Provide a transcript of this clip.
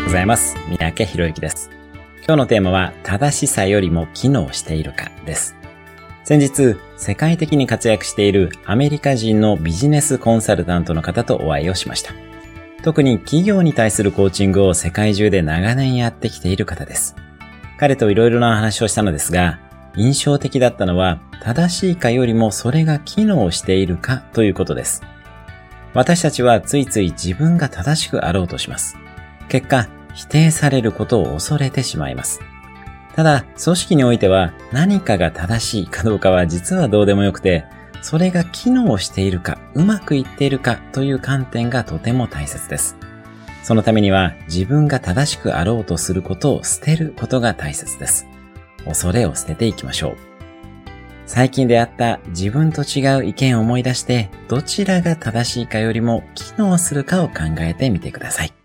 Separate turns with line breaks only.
ようございます。三宅博之です。今日のテーマは、正しさよりも機能しているかです。先日、世界的に活躍しているアメリカ人のビジネスコンサルタントの方とお会いをしました。特に企業に対するコーチングを世界中で長年やってきている方です。彼といろいろな話をしたのですが、印象的だったのは、正しいかよりもそれが機能しているかということです。私たちはついつい自分が正しくあろうとします。結果、否定されることを恐れてしまいます。ただ、組織においては何かが正しいかどうかは実はどうでもよくて、それが機能しているか、うまくいっているかという観点がとても大切です。そのためには自分が正しくあろうとすることを捨てることが大切です。恐れを捨てていきましょう。最近出会った自分と違う意見を思い出して、どちらが正しいかよりも機能するかを考えてみてください。